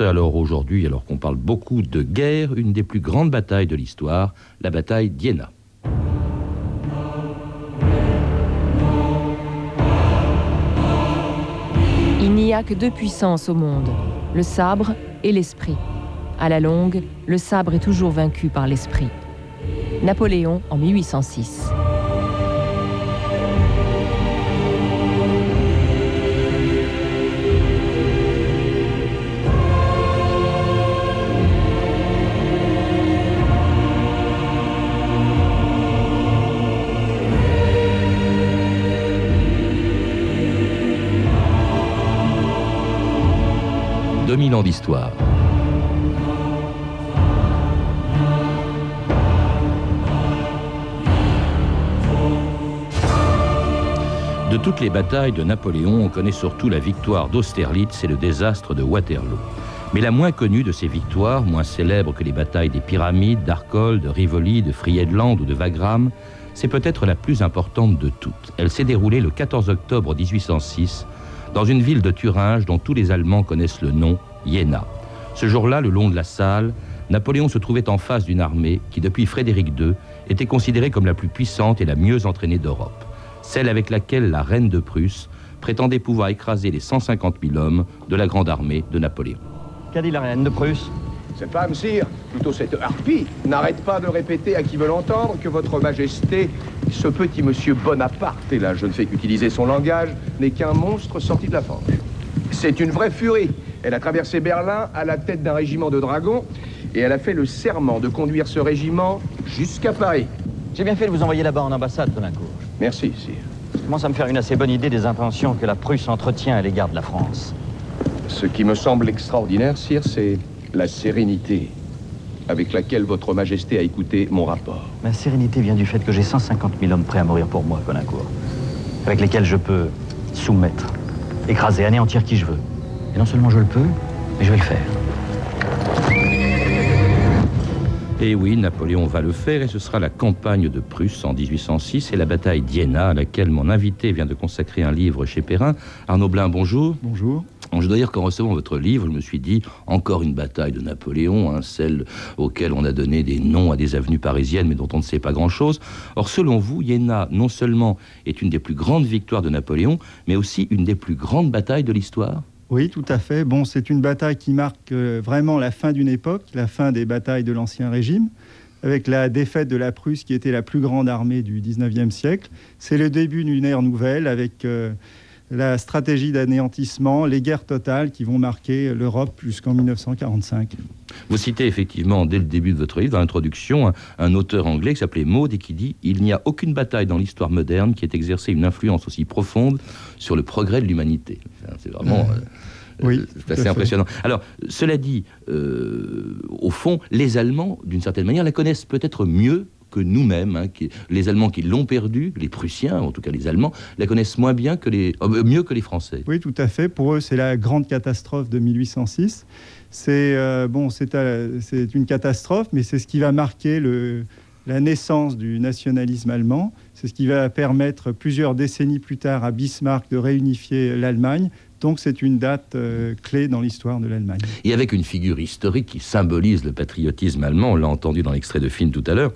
Alors aujourd'hui, alors qu'on parle beaucoup de guerre, une des plus grandes batailles de l'histoire, la bataille d'Iéna. Il n'y a que deux puissances au monde, le sabre et l'esprit. À la longue, le sabre est toujours vaincu par l'esprit. Napoléon en 1806. 2000 ans d'histoire. De toutes les batailles de Napoléon, on connaît surtout la victoire d'Austerlitz et le désastre de Waterloo. Mais la moins connue de ces victoires, moins célèbre que les batailles des Pyramides, d'Arcole, de Rivoli, de Friedland ou de Wagram, c'est peut-être la plus importante de toutes. Elle s'est déroulée le 14 octobre 1806 dans une ville de Thuringe dont tous les Allemands connaissent le nom, Iéna. Ce jour-là, le long de la salle, Napoléon se trouvait en face d'une armée qui, depuis Frédéric II, était considérée comme la plus puissante et la mieux entraînée d'Europe, celle avec laquelle la reine de Prusse prétendait pouvoir écraser les 150 000 hommes de la grande armée de Napoléon. Qu'a dit la reine de Prusse? Cette femme, sire, plutôt cette harpie, n'arrête pas de répéter à qui veut l'entendre que votre majesté ce petit monsieur Bonaparte, et là je ne fais qu'utiliser son langage, n'est qu'un monstre sorti de la fange. C'est une vraie furie. Elle a traversé Berlin à la tête d'un régiment de dragons et elle a fait le serment de conduire ce régiment jusqu'à Paris. J'ai bien fait de vous envoyer là-bas en ambassade, Tonacourt. Merci, sire. Ça commence à me faire une assez bonne idée des intentions que la Prusse entretient à l'égard de la France. Ce qui me semble extraordinaire, sire, c'est la sérénité avec laquelle votre majesté a écouté mon rapport. Ma sérénité vient du fait que j'ai 150 000 hommes prêts à mourir pour moi, Colincourt, avec lesquels je peux soumettre, écraser, anéantir qui je veux. Et non seulement je le peux, mais je vais le faire. Et oui, Napoléon va le faire et ce sera la campagne de Prusse en 1806 et la bataille d'Iéna à laquelle mon invité vient de consacrer un livre chez Perrin. Arnaud Blin, bonjour. Bonjour. Je dois dire qu'en recevant votre livre, je me suis dit, encore une bataille de Napoléon, hein, celle auquel on a donné des noms à des avenues parisiennes, mais dont on ne sait pas grand-chose. Or, selon vous, Iéna, non seulement est une des plus grandes victoires de Napoléon, mais aussi une des plus grandes batailles de l'histoire? Oui, tout à fait. Bon, c'est une bataille qui marque euh, vraiment la fin d'une époque, la fin des batailles de l'Ancien Régime, avec la défaite de la Prusse qui était la plus grande armée du 19e siècle. C'est le début d'une ère nouvelle avec euh, la stratégie d'anéantissement, les guerres totales qui vont marquer l'Europe jusqu'en 1945. Vous citez effectivement, dès le début de votre livre, dans l'introduction, un, auteur anglais qui s'appelait Maud et qui dit Il n'y a aucune bataille dans l'histoire moderne qui ait exercé une influence aussi profonde sur le progrès de l'humanité. C'est vraiment. Euh, oui, c'est assez impressionnant. Alors, cela dit, euh, au fond, les Allemands, d'une certaine manière, la connaissent peut-être mieux que nous-mêmes. Hein, les Allemands qui l'ont perdu, les Prussiens, en tout cas les Allemands, la connaissent moins bien que les, euh, mieux que les Français. Oui, tout à fait. Pour eux, c'est la grande catastrophe de 1806. C'est euh, bon, euh, c'est une catastrophe, mais c'est ce qui va marquer le, la naissance du nationalisme allemand. C'est ce qui va permettre plusieurs décennies plus tard à Bismarck de réunifier l'Allemagne. Donc c'est une date clé dans l'histoire de l'Allemagne. Et avec une figure historique qui symbolise le patriotisme allemand, on l'a entendu dans l'extrait de film tout à l'heure,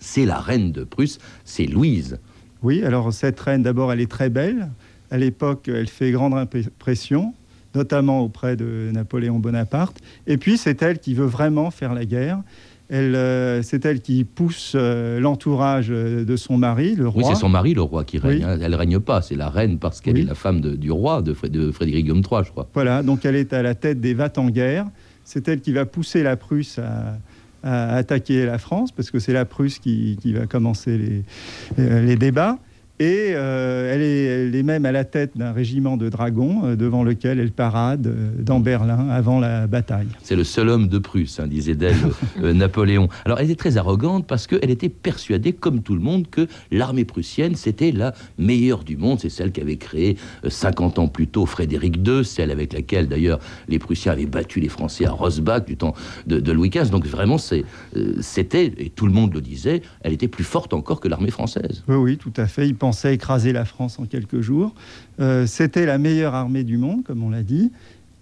c'est la reine de Prusse, c'est Louise. Oui, alors cette reine, d'abord, elle est très belle. À l'époque, elle fait grande impression, notamment auprès de Napoléon Bonaparte. Et puis, c'est elle qui veut vraiment faire la guerre. Elle, euh, c'est elle qui pousse euh, l'entourage de son mari, le roi. Oui, c'est son mari, le roi, qui règne. Hein. Elle ne règne pas, c'est la reine parce qu'elle est la femme du roi, de, de Frédéric Guillaume III, je crois. Voilà, donc elle est à la tête des vats en guerre. C'est elle qui va pousser la Prusse à, à attaquer la France, parce que c'est la Prusse qui, va commencer les, euh, les débats. Et euh, elle, est, même à la tête d'un régiment de dragons euh, devant lequel elle parade euh, dans Berlin avant la bataille. C'est le seul homme de Prusse, hein, disait d'elle Napoléon. Alors elle était très arrogante parce qu'elle était persuadée, comme tout le monde, que l'armée prussienne, c'était la meilleure du monde. C'est celle qu'avait créée 50 ans plus tôt Frédéric II, celle avec laquelle d'ailleurs les Prussiens avaient battu les Français à Rosbach du temps de, Louis XV. Donc vraiment, c'était, et tout le monde le disait, elle était plus forte encore que l'armée française. Oui, oui, tout à fait. Il écraser la France en quelques jours. Euh, c'était la meilleure armée du monde, comme on l'a dit.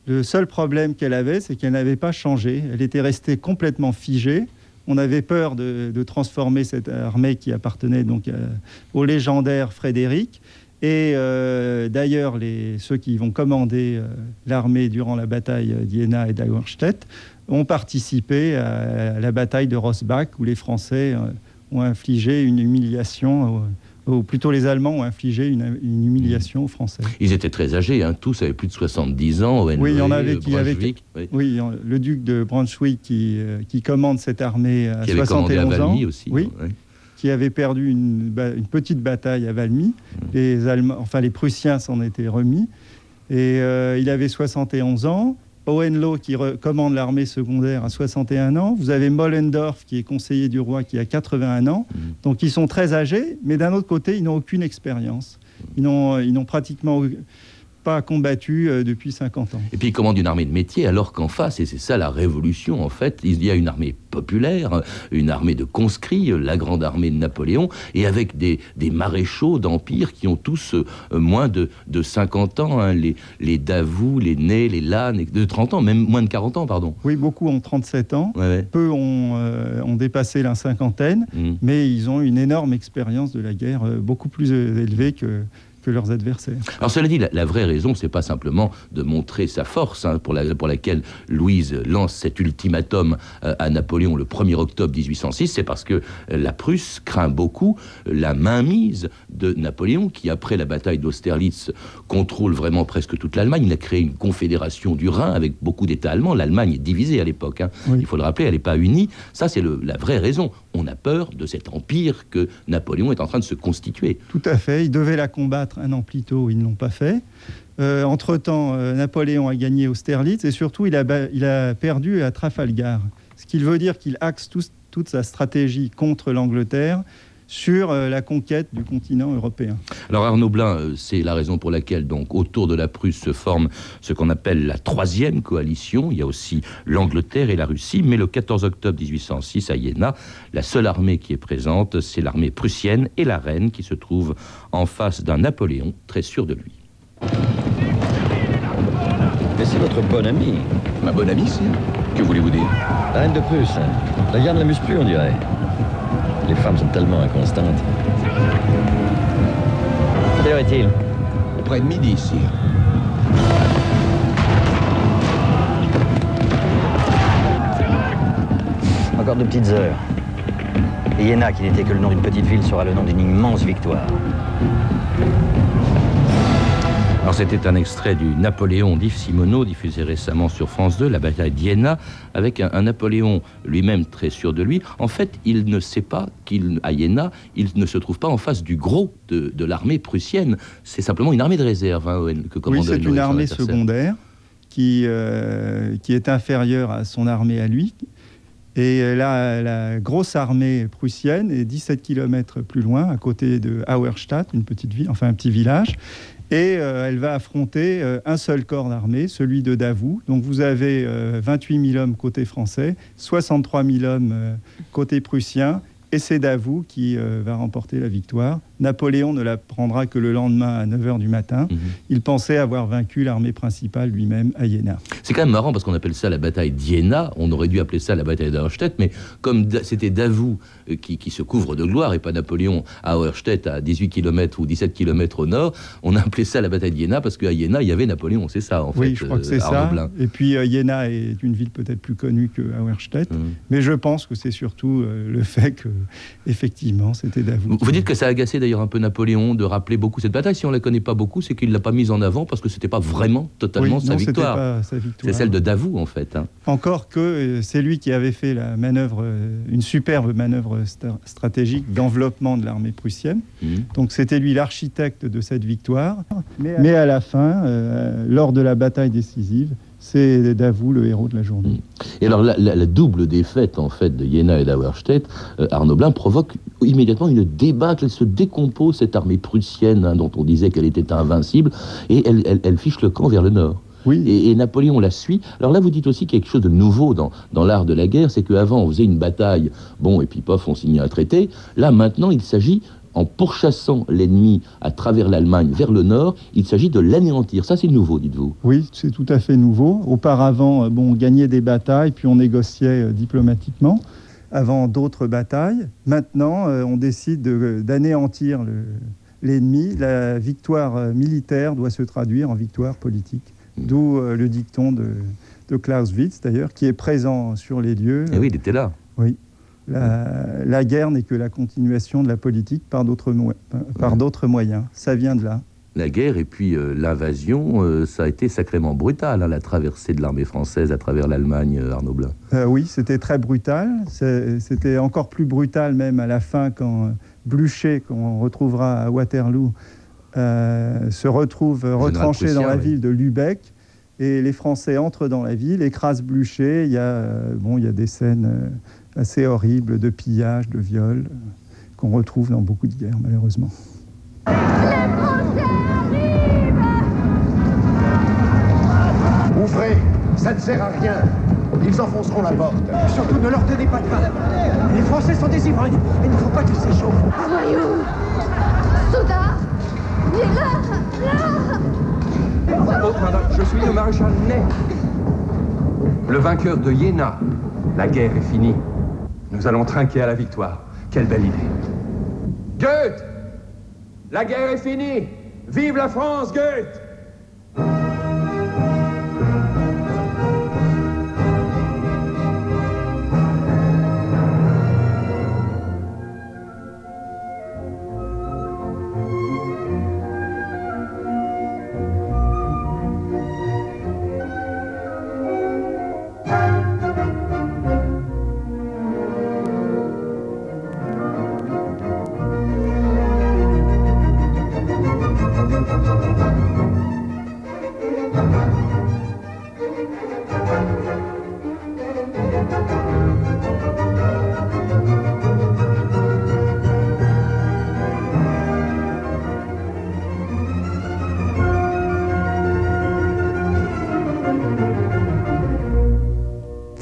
Le seul problème qu'elle avait, c'est qu'elle n'avait pas changé. Elle était restée complètement figée. On avait peur de, transformer cette armée qui appartenait donc euh, au légendaire Frédéric. Et euh, d'ailleurs, ceux qui vont commander l'armée durant la bataille d'Iéna et d'Auerstedt ont participé à, la bataille de Rossbach, où les Français ont infligé une humiliation ou plutôt les Allemands ont infligé une, humiliation aux Français. Ils étaient très âgés, hein, tous avaient plus de 70 ans. oui, il y en avait qui avaient. Oui. le duc de Brunswick qui, euh, qui commande cette armée à qui 71 ans. aussi. Oui. Qui avait perdu une, une, petite bataille à Valmy. Mmh. Les Allemands, enfin les Prussiens s'en étaient remis. Et euh, il avait 71 ans. Hohenlohe qui commande l'armée secondaire à 61 ans. Vous avez Mollendorf qui est conseiller du roi qui a 81 ans. Mmh. Donc ils sont très âgés, mais d'un autre côté, ils n'ont aucune expérience. Ils n'ont pratiquement pas combattu euh, depuis 50 ans. Et puis il commande une armée de métier alors qu'en face, et c'est ça la révolution en fait, il y a une armée populaire, une armée de conscrits, la grande armée de Napoléon, et avec des, des maréchaux d'Empire qui ont tous euh, moins de, de, 50 ans, hein, les, les Davout, les Ney, les Lannes, de 30 ans, même moins de 40 ans, pardon. Oui, beaucoup ont 37 ans, peu ont, euh, ont, dépassé la cinquantaine, mmh. mais ils ont une énorme expérience de la guerre, beaucoup plus élevée que que leurs adversaires. Alors cela dit, la, vraie raison, c'est pas simplement de montrer sa force, hein, pour, la, pour laquelle Louise lance cet ultimatum euh, à Napoléon le 1er octobre 1806, c'est parce que la Prusse craint beaucoup la mainmise de Napoléon, qui après la bataille d'Austerlitz contrôle vraiment presque toute l'Allemagne. Il a créé une confédération du Rhin avec beaucoup d'États allemands. L'Allemagne est divisée à l'époque, hein. il faut le rappeler, elle n'est pas unie. Ça, c'est la vraie raison. On a peur de cet empire que Napoléon est en train de se constituer. Tout à fait, il devait la combattre un an plus tôt, ils ne l'ont pas fait. Euh, entre-temps, euh, Napoléon a gagné Austerlitz et surtout, il a, il a perdu à Trafalgar. Ce qui veut dire qu'il axe toute sa stratégie contre l'Angleterre sur euh, la conquête du continent européen. Alors Arnaud Blin, euh, c'est la raison pour laquelle donc autour de la Prusse se forme ce qu'on appelle la troisième coalition. Il y a aussi l'Angleterre et la Russie, mais le 14 octobre 1806 à Iéna, la seule armée qui est présente, c'est l'armée prussienne et la reine qui se trouve en face d'un Napoléon très sûr de lui. Mais c'est votre bonne amie. Ma bonne amie, c'est Que voulez-vous dire? La reine de Prusse. La guerre ne l'amuse plus, on dirait. Les femmes sont tellement inconstantes. Quelle heure est-il? Près de midi, sire. Encore deux petites heures. Et Iéna, qui n'était que le nom d'une petite ville, sera le nom d'une immense victoire. Alors c'était un extrait du Napoléon d'Yves Simoneau, diffusé récemment sur France 2, la bataille d'Iéna, avec un, Napoléon lui-même très sûr de lui. En fait, il ne sait pas qu'à Iéna, il ne se trouve pas en face du gros de, l'armée prussienne. C'est simplement une armée de réserve hein, que commande Oui, c'est une armée secondaire qui, euh, qui est inférieure à son armée à lui. Et là, la grosse armée prussienne est 17 km plus loin, à côté de Auerstadt, une petite ville, enfin un petit village. Et euh, elle va affronter euh, un seul corps d'armée, celui de Davout. Donc vous avez 28 euh, 000 hommes côté français, 63 000 hommes côté prussien, et c'est Davout qui va remporter la victoire. Napoléon ne la prendra que le lendemain à 9h du matin. Mhm. Il pensait avoir vaincu l'armée principale lui-même à Iéna. C'est quand même marrant parce qu'on appelle ça la bataille d'Iéna. On aurait dû appeler ça la bataille d'Auerstedt, mais comme c'était Davout euh, qui, se couvre de gloire et pas Napoléon à Auerstedt à 18 km ou 17 km au nord, on a appelé ça la bataille d'Iéna parce qu'à Iéna, il y avait Napoléon. C'est ça, en fait. Oui, je crois que c'est euh, ça. Et puis euh, Iéna est une ville peut-être plus connue que Auerstedt, mhm. mais je pense que c'est surtout le fait que, effectivement, c'était Davout. Vous dites que ça a agacé d'ailleurs un peu Napoléon de rappeler beaucoup cette bataille. Si on ne la connaît pas beaucoup, c'est qu'il ne l'a pas mise en avant parce que ce n'était pas vraiment totalement sa, victoire. C'est celle de Davout, en fait. Hein. Encore que euh, c'est lui qui avait fait la manœuvre, euh, une superbe manœuvre stratégique d'enveloppement de l'armée prussienne. Mmh. Donc c'était lui l'architecte de cette victoire. Mais à, la fin, euh, lors de la bataille décisive, c'est Davout le héros de la journée. Et alors la, double défaite en fait de Jena et d'Auerstedt, euh, Arnaud Blin provoque immédiatement une débâcle. Elle se décompose cette armée prussienne hein, dont on disait qu'elle était invincible et elle, fiche le camp vers le nord. Oui. Et, Napoléon la suit. Alors là, vous dites aussi quelque chose de nouveau dans, dans l'art de la guerre, c'est qu'avant, on faisait une bataille, bon, et puis pof, on signait un traité. Là, maintenant, il s'agit en pourchassant l'ennemi à travers l'Allemagne vers le nord, il s'agit de l'anéantir. Ça, c'est nouveau, dites-vous. Oui, c'est tout à fait nouveau. Auparavant, euh, bon, on gagnait des batailles, puis on négociait euh, diplomatiquement avant d'autres batailles. Maintenant, euh, on décide d'anéantir l'ennemi. La victoire militaire doit se traduire en victoire politique. Hmm. D'où le dicton de, de Clausewitz, d'ailleurs, qui est présent sur les lieux. Et eh oui, il était là. Oui. La, guerre n'est que la continuation de la politique par d'autres moyens. Ça vient de là. La guerre et puis euh, l'invasion, euh, ça a été sacrément brutal, hein, la traversée de l'armée française à travers l'Allemagne, euh, Arnaud Blin. oui, c'était très brutal. C'était encore plus brutal même à la fin quand Blücher, qu'on retrouvera à Waterloo, se retrouve retranché dans la ville de Lübeck. Et les Français entrent dans la ville, écrasent Blücher. Il y a, bon, il y a des scènes assez horrible de pillage, de viol, qu'on retrouve dans beaucoup de guerres, malheureusement. Les Français arrivent Ouvrez, ça ne sert à rien. Ils enfonceront la porte. Surtout ne leur donnez pas de pain. Les Français sont des ivrognes. Il ne faut pas qu'ils s'échauffent. Voyons Soudain Là Là oh, madame, je suis le maréchal Ney. Le vainqueur de Iéna. La guerre est finie. Nous allons trinquer à la victoire. Quelle belle idée. Goethe La guerre est finie Vive la France, Goethe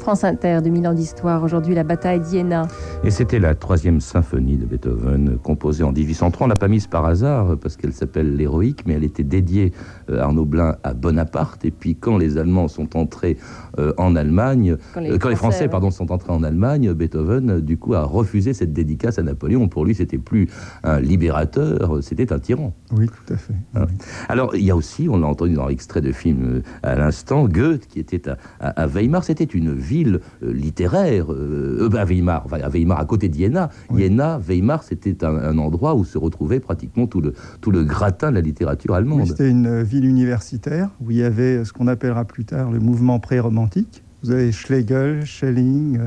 France Inter, 2000 ans d'histoire. Aujourd'hui, la bataille d'Iéna. Et c'était la troisième symphonie de Beethoven, composée en 1830. On l'a pas mise par hasard, parce qu'elle s'appelle l'Héroïque, mais elle était dédiée, euh, Arnaud Blin, à Bonaparte. Et puis, quand les Allemands sont entrés euh, en Allemagne, quand les, euh, Français, pardon, sont entrés en Allemagne, Beethoven, du coup, a refusé cette dédicace à Napoléon. Pour lui, c'était plus un libérateur, c'était un tyran. Oui, tout à fait. Hein. Alors, il y a aussi, on l'a entendu dans l'extrait de film à l'instant, Goethe, qui était à, à Weimar. C'était une ville euh, littéraire, euh, à Weimar, à Weimar à côté d'Iéna. Iéna, Weimar, c'était un, endroit où se retrouvait pratiquement tout le, tout le gratin de la littérature allemande. c'était une ville universitaire où il y avait ce qu'on appellera plus tard le mouvement pré-romantique. Vous avez Schlegel, Schelling,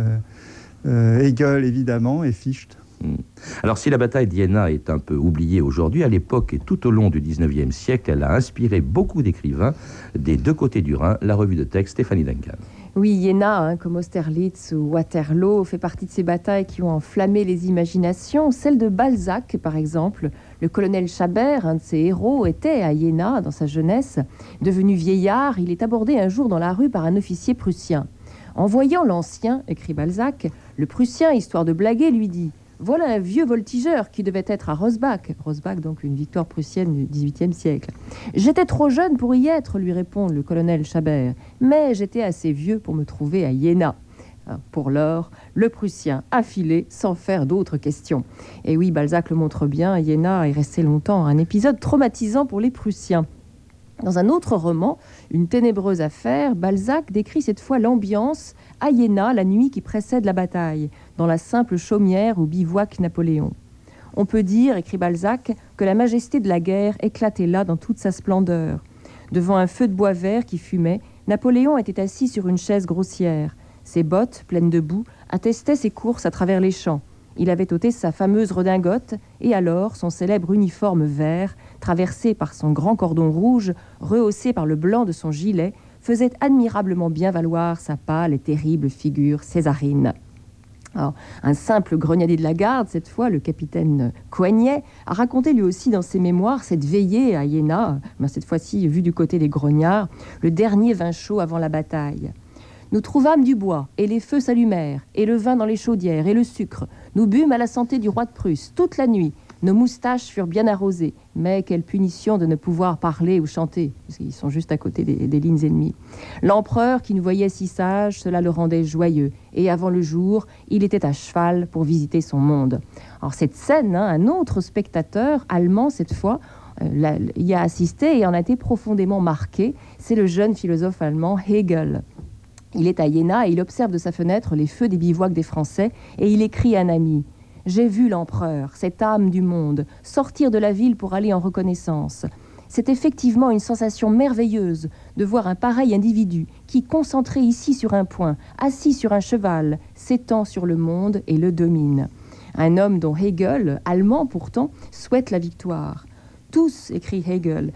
euh, Hegel évidemment et Fichte. Hmm. Alors si la bataille d'Iéna est un peu oubliée aujourd'hui, à l'époque et tout au long du 19e siècle, elle a inspiré beaucoup d'écrivains des deux côtés du Rhin, la revue de texte Stéphanie Duncan. Oui, Iéna, hein, comme Austerlitz ou Waterloo, fait partie de ces batailles qui ont enflammé les imaginations. Celle de Balzac, par exemple. Le colonel Chabert, un de ses héros, était à Iéna dans sa jeunesse. Devenu vieillard, il est abordé un jour dans la rue par un officier prussien. En voyant l'ancien, écrit Balzac, le prussien, histoire de blaguer, lui dit voilà un vieux voltigeur qui devait être à Rosbach. Rosbach, donc une victoire prussienne du XVIIIe siècle. J'étais trop jeune pour y être, lui répond le colonel Chabert, mais j'étais assez vieux pour me trouver à Iéna. Hein, pour l'heure, le Prussien a filé sans faire d'autres questions. Et oui, Balzac le montre bien, Iéna est resté longtemps un épisode traumatisant pour les Prussiens. Dans un autre roman, Une ténébreuse affaire, Balzac décrit cette fois l'ambiance à Iéna la nuit qui précède la bataille dans la simple chaumière où bivouac Napoléon. On peut dire, écrit Balzac, que la majesté de la guerre éclatait là dans toute sa splendeur. Devant un feu de bois vert qui fumait, Napoléon était assis sur une chaise grossière. Ses bottes, pleines de boue, attestaient ses courses à travers les champs. Il avait ôté sa fameuse redingote, et alors son célèbre uniforme vert, traversé par son grand cordon rouge, rehaussé par le blanc de son gilet, faisait admirablement bien valoir sa pâle et terrible figure césarine un simple grenadier de la garde, cette fois, le capitaine Coignet, a raconté lui aussi dans ses mémoires cette veillée à Iéna, ben, cette fois-ci vue du côté des grognards, le dernier vin chaud avant la bataille. Nous trouvâmes du bois, et les feux s'allumèrent, et le vin dans les chaudières, et le sucre. Nous bûmes à la santé du roi de Prusse toute la nuit, Nos moustaches furent bien arrosées, mais quelle punition de ne pouvoir parler ou chanter, puisqu'ils sont juste à côté des, lignes ennemies. L'empereur, qui nous voyait si sages, cela le rendait joyeux, et avant le jour, il était à cheval pour visiter son monde. Alors cette scène, hein, un autre spectateur, allemand cette fois, euh, y a assisté et en a été profondément marqué, c'est le jeune philosophe allemand Hegel. Il est à Iéna et il observe de sa fenêtre les feux des bivouacs des Français et il écrit à un ami J'ai vu l'empereur, cette âme du monde, sortir de la ville pour aller en reconnaissance. C'est effectivement une sensation merveilleuse de voir un pareil individu qui, concentré ici sur un point, assis sur un cheval, s'étend sur le monde et le domine. Un homme dont Hegel, allemand pourtant, souhaite la victoire. Tous, écrit Hegel,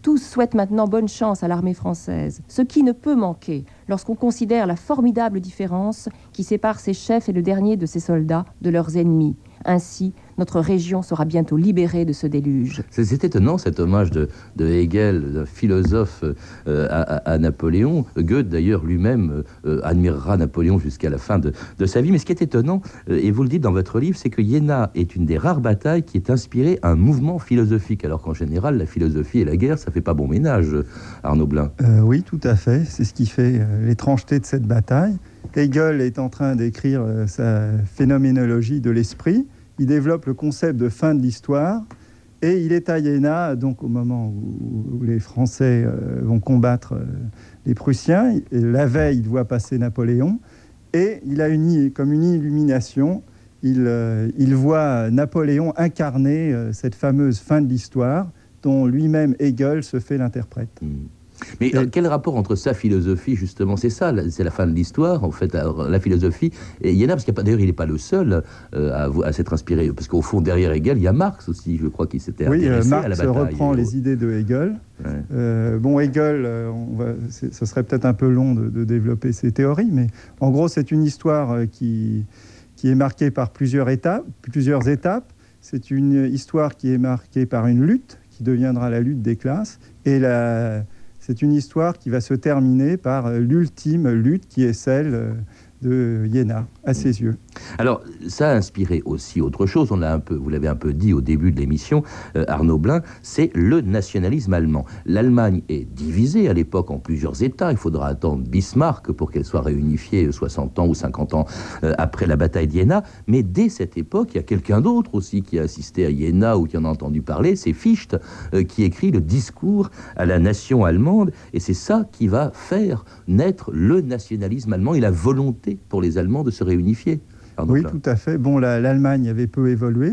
tous souhaitent maintenant bonne chance à l'armée française, ce qui ne peut manquer lorsqu'on considère la formidable différence qui sépare ses chefs et le dernier de ses soldats de leurs ennemis. Ainsi, notre région sera bientôt libérée de ce déluge. C'est étonnant cet hommage de, de Hegel, d'un philosophe euh, à, Napoléon. Goethe d'ailleurs lui-même euh, admirera Napoléon jusqu'à la fin de, de sa vie. Mais ce qui est étonnant, euh, et vous le dites dans votre livre, c'est que Iéna est une des rares batailles qui est inspirée à un mouvement philosophique. Alors qu'en général, la philosophie et la guerre, ça fait pas bon ménage, Arnaud Blin. Euh, oui, tout à fait. C'est ce qui fait l'étrangeté de cette bataille. Hegel est en train d'écrire sa phénoménologie de l'esprit. Il développe le concept de fin de l'histoire. Et il est à Iéna, donc au moment où, les Français euh, vont combattre euh, les Prussiens. La veille, il voit passer Napoléon. Et il a une, comme une illumination. Il, euh, il voit Napoléon incarner cette fameuse fin de l'histoire dont lui-même Hegel se fait l'interprète. Hmm. Mais euh, quel rapport entre sa philosophie, justement, c'est ça, c'est la fin de l'histoire, en fait, alors, la philosophie, et parce qu'il y a pas, d'ailleurs, il n'est pas le seul euh, à, s'être inspiré, parce qu'au fond, derrière Hegel, il y a Marx aussi, je crois, qui s'était Oui, euh, intéressé à la Marx bataille. reprend les idées de Hegel. Ouais. Euh, bon, Hegel, euh, on va- c'est- ce serait peut-être un peu long de, de développer ses théories, mais en gros, c'est une histoire euh, qui, qui est marquée par plusieurs étapes. Plusieurs étapes. C'est une histoire qui est marquée par une lutte qui deviendra la lutte des classes, et la- c'est une histoire qui va se terminer par euh, l'ultime lutte qui est celle euh, Iéna, à ses yeux. Alors, ça a inspiré aussi autre chose, on l'a un peu, vous l'avez un peu dit au début de l'émission, euh, Arnaud Blin, c'est le nationalisme allemand. L'Allemagne est divisée à l'époque en plusieurs États, il faudra attendre Bismarck pour qu'elle soit réunifiée 60 ans ou 50 ans euh, après la bataille d'Iéna, mais dès cette époque, il y a quelqu'un d'autre aussi qui a assisté à Iéna ou qui en a entendu parler, c'est Fichte, euh, qui écrit le discours à la nation allemande, et c'est ça qui va faire naître le nationalisme allemand et la volonté pour les Allemands de se réunifier. Arnaud Oui, tout à fait. Bon, la- l'Allemagne avait peu évolué,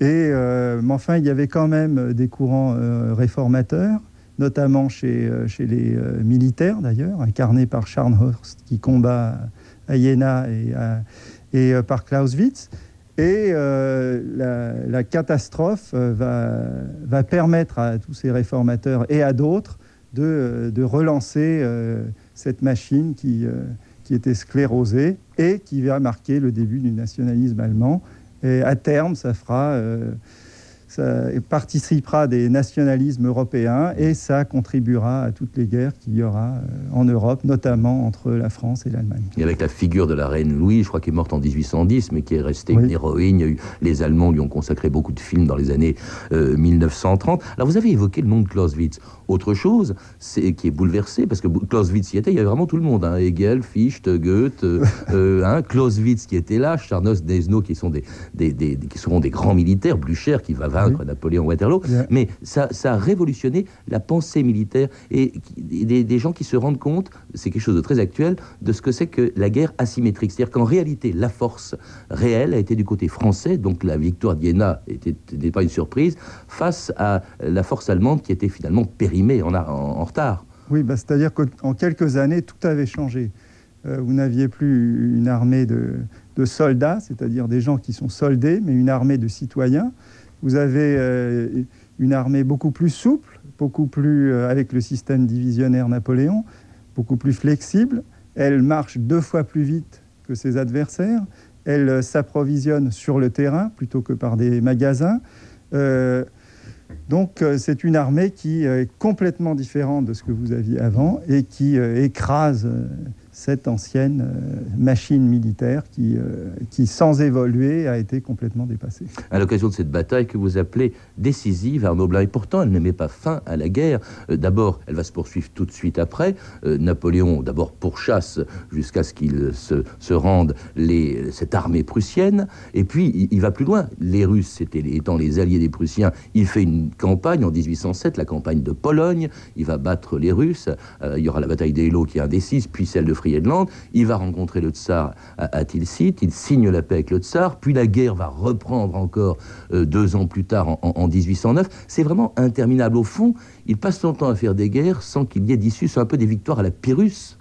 et, euh, mais enfin, il y avait quand même des courants euh, réformateurs, notamment chez, euh, chez les euh, militaires d'ailleurs, incarnés par Scharnhorst qui combat à Jena et, à- et euh, par Clausewitz. Et euh, la, la catastrophe euh, va, va permettre à tous ces réformateurs et à d'autres de, de relancer euh, cette machine qui, euh, qui était sclérosée et qui va marquer le début du nationalisme allemand. Et à terme, ça fera, euh, ça participera des nationalismes européens et ça contribuera à toutes les guerres qu'il y aura euh, en Europe, notamment entre la France et l'Allemagne. Et avec la figure de la reine Louise, je crois qu'elle est morte en 1810, mais qui est restée Oui. une héroïne. Les Allemands lui ont consacré beaucoup de films dans les années euh, 1930. Alors vous avez évoqué le nom de Clausewitz. Autre chose, c'est qui est bouleversé, parce que Clausewitz y était, il y avait vraiment tout le monde. hein. Hegel, Fichte, Goethe, euh, euh, hein, Clausewitz qui était là, Charnos, Desno qui sont des, des, des- des- qui seront des grands militaires, Blücher qui va vaincre Napoléon Waterloo. Mais ça, ça a révolutionné la pensée militaire et, des, des gens qui se rendent compte, c'est quelque chose de très actuel, de ce que c'est que la guerre asymétrique. C'est-à-dire qu'en réalité, la force réelle a été du côté français, donc la victoire d'Iéna était- n'était pas une surprise, face à la force allemande qui était finalement périmée en, a- en- en retard. Oui, bah, c'est-à-dire qu'en quelques années, tout avait changé. Euh, vous n'aviez plus une armée de, de soldats, c'est-à-dire des gens qui sont soldés, mais une armée de citoyens. Vous avez euh, une armée beaucoup plus souple, beaucoup plus euh, avec le système divisionnaire Napoléon, beaucoup plus flexible. Elle marche deux fois plus vite que ses adversaires. Elle euh, s'approvisionne sur le terrain plutôt que par des magasins. Donc c'est une armée qui est complètement différente de ce que vous aviez avant et qui écrase cette ancienne euh, machine militaire qui, euh, qui, sans évoluer, a été complètement dépassée. À l'occasion de cette bataille que vous appelez décisive, Arnaud Blanc, et pourtant elle ne met pas fin à la guerre. Euh, d'abord, elle va se poursuivre tout de suite après. Napoléon, d'abord, pourchasse jusqu'à ce qu'il se, se, rende les, cette armée prussienne, et puis il, il va plus loin. Les Russes étant les alliés des Prussiens, il fait une campagne en 1807, la campagne de Pologne, il va battre les Russes, il y aura la bataille d'Eylau qui est indécise, puis celle de il va rencontrer le tsar à, Tilsit, il signe la paix avec le tsar, puis la guerre va reprendre encore euh, deux ans plus tard, en, 1809. C'est vraiment interminable. Au fond, il passe son temps à faire des guerres sans qu'il y ait d'issue. C'est un peu des victoires à la Pyrrhus.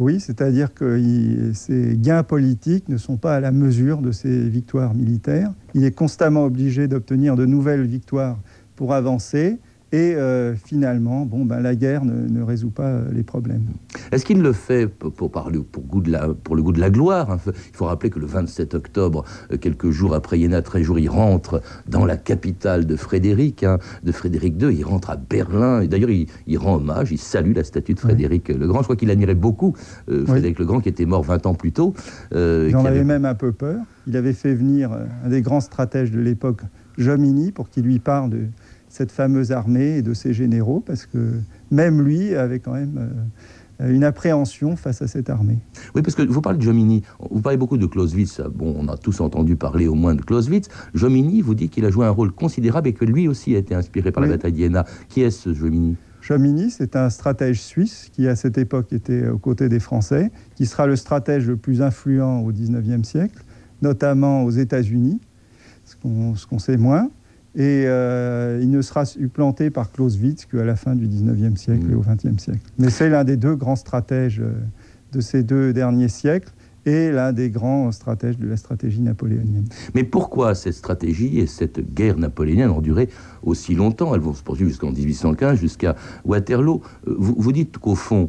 Oui, c'est-à-dire que ses gains politiques ne sont pas à la mesure de ses victoires militaires. Il est constamment obligé d'obtenir de nouvelles victoires pour avancer. Et euh, finalement, bon, ben, la guerre ne, résout pas euh, les problèmes. Est-ce qu'il le fait pour, parler, pour, goût de la, pour le goût de la gloire hein? Il faut rappeler que le 27 octobre, euh, quelques jours après Iéna, très jour, il rentre dans la capitale de Frédéric, hein, de Frédéric II. Il rentre à Berlin. Et d'ailleurs, il, rend hommage, il salue la statue de Frédéric le Grand. Je crois qu'il admirait beaucoup Frédéric le Grand, qui était mort 20 ans plus tôt. il en avait... même un peu peur. Il avait fait venir un des grands stratèges de l'époque, Jomini, pour qu'il lui parle de cette fameuse armée et de ses généraux, parce que même lui avait quand même euh, une appréhension face à cette armée. Oui, parce que vous parlez de Jomini, vous parlez beaucoup de Clausewitz, bon, on a tous entendu parler au moins de Clausewitz. Jomini vous dit qu'il a joué un rôle considérable et que lui aussi a été inspiré par la bataille d'Iéna. Qui est ce Jomini? Jomini, c'est un stratège suisse qui, à cette époque, était aux côtés des Français, qui sera le stratège le plus influent au XIXe siècle, notamment aux États-Unis, ce qu'on sait moins. Et euh, il ne sera supplanté par Clausewitz qu'à la fin du 19e siècle et au 20e siècle. Mais c'est l'un des deux grands stratèges euh, de ces deux derniers siècles et l'un des grands stratèges de la stratégie napoléonienne. Mais pourquoi cette stratégie et cette guerre napoléonienne ont duré aussi longtemps? Elles vont se poursuivre jusqu'en 1815, jusqu'à Waterloo. Euh, vous, vous dites qu'au fond,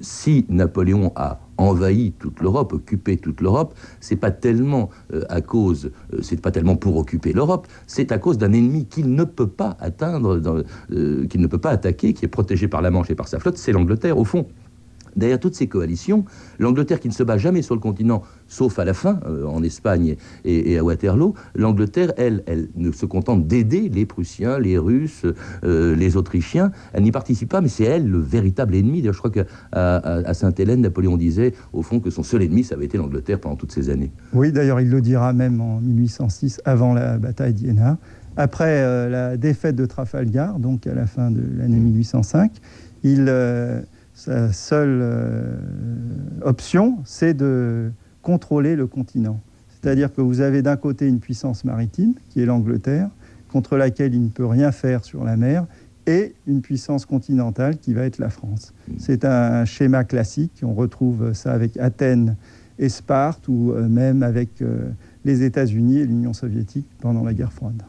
si Napoléon a envahi toute l'Europe, occupé toute l'Europe, c'est pas tellement euh, à cause, euh, c'est pas tellement pour occuper l'Europe, c'est à cause d'un ennemi qu'il ne peut pas atteindre, euh, qu'il ne peut pas attaquer, qui est protégé par la Manche et par sa flotte, c'est l'Angleterre au fond. Derrière toutes ces coalitions, l'Angleterre qui ne se bat jamais sur le continent, sauf à la fin, euh, en Espagne et, à Waterloo, l'Angleterre, elle, elle ne se contente d'aider les Prussiens, les Russes, euh, les Autrichiens. Elle n'y participe pas, mais c'est elle le véritable ennemi. je crois qu'à à, Sainte-Hélène, Napoléon disait, au fond, que son seul ennemi, ça avait été l'Angleterre pendant toutes ces années. Oui, d'ailleurs, il le dira même en 1806, avant la bataille d'Iéna. Après euh, la défaite de Trafalgar, donc à la fin de l'année 1805, il sa seule euh, option, c'est de contrôler le continent. C'est-à-dire que vous avez d'un côté une puissance maritime, qui est l'Angleterre, contre laquelle il ne peut rien faire sur la mer, et une puissance continentale qui va être la France. C'est un schéma classique, on retrouve ça avec Athènes et Sparte, ou euh, même avec euh, les États-Unis et l'Union soviétique pendant la guerre froide.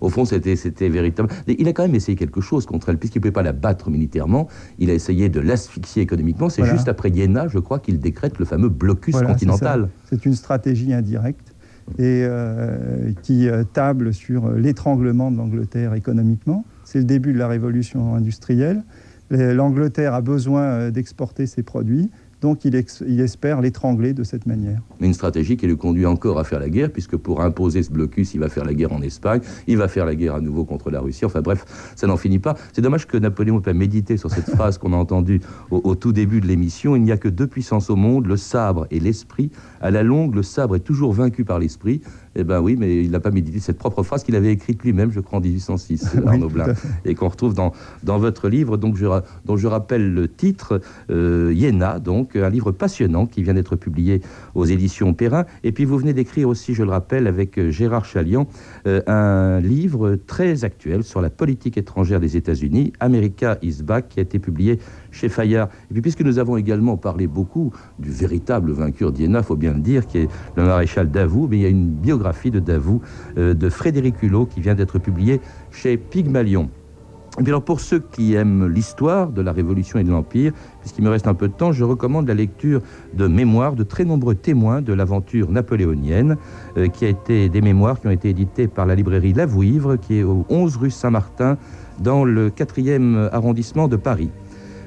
Au fond, c'était, c'était véritable. Il a quand même essayé quelque chose contre elle, puisqu'il ne pouvait pas la battre militairement. Il a essayé de l'asphyxier économiquement. C'est juste après Iéna, je crois, qu'il décrète le fameux blocus continental. C'est, une stratégie indirecte et euh, qui euh, table sur l'étranglement de l'Angleterre économiquement. C'est le début de la révolution industrielle. L'Angleterre a besoin euh, d'exporter ses produits. Donc il, espère l'étrangler de cette manière. Une stratégie qui le conduit encore à faire la guerre, puisque pour imposer ce blocus, il va faire la guerre en Espagne, il va faire la guerre à nouveau contre la Russie. Enfin bref, ça n'en finit pas. C'est dommage que Napoléon ait pas médité sur cette phrase qu'on a entendue au, tout début de l'émission. Il n'y a que deux puissances au monde, le sabre et l'esprit. À la longue, le sabre est toujours vaincu par l'esprit. Eh bien oui, mais il n'a pas médité cette propre phrase qu'il avait écrite lui-même, je crois, en 1806, Arnaud Blin, et qu'on retrouve dans, dans votre livre, donc je, dont je rappelle le titre, euh, Iéna, donc un livre passionnant qui vient d'être publié aux éditions Perrin. Et puis vous venez d'écrire aussi, je le rappelle, avec euh, Gérard Chalian, euh, un livre très actuel sur la politique étrangère des États-Unis, America is Back, qui a été publié chez Fayard. Et puis puisque nous avons également parlé beaucoup du véritable vainqueur d'Iéna, faut bien le dire, qui est le maréchal Davout, mais il y a une biographie de Davout euh, de Frédéric Hulot qui vient d'être publiée chez Pygmalion. Et alors pour ceux qui aiment l'histoire de la Révolution et de l'Empire, puisqu'il me reste un peu de temps, je recommande la lecture de mémoires de très nombreux témoins de l'aventure napoléonienne, euh, qui a été des mémoires qui ont été éditées par la librairie Lavouivre, qui est au 11 rue Saint-Martin, dans le 4e arrondissement de Paris.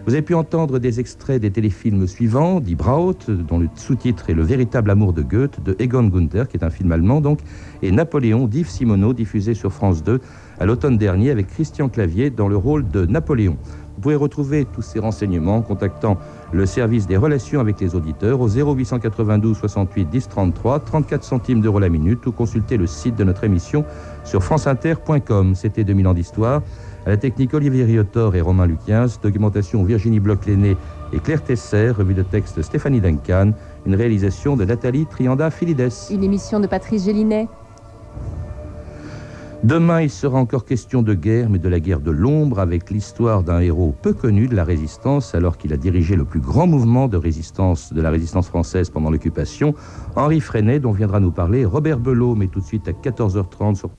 Vous avez pu entendre des extraits des téléfilms suivants, Die Braut, dont le sous-titre est Le véritable amour de Goethe, de Egon Gunther, qui est un film allemand donc, et Napoléon d'Yves Simoneau, diffusé sur France 2 à l'automne dernier avec Christian Clavier dans le rôle de Napoléon. Vous pouvez retrouver tous ces renseignements en contactant le service des relations avec les auditeurs au 0892 68 10 33, 34 centimes d'euros la minute ou consulter le site de notre émission sur franceinter.com. C'était 2000 ans d'histoire. À la technique, Olivier Riotor et Romain Luquiens. Documentation Virginie Bloch-Léné et Claire Tesser. Revue de texte Stéphanie Duncan. Une réalisation de Nathalie Trianda-Filides. Une émission de Patrice Gélinet. Demain, il sera encore question de guerre, mais de la guerre de l'ombre, avec l'histoire d'un héros peu connu de la résistance, alors qu'il a dirigé le plus grand mouvement de résistance de la résistance française pendant l'occupation, Henri Freinet, dont viendra nous parler Robert Belot, mais tout de suite à 14h30 sur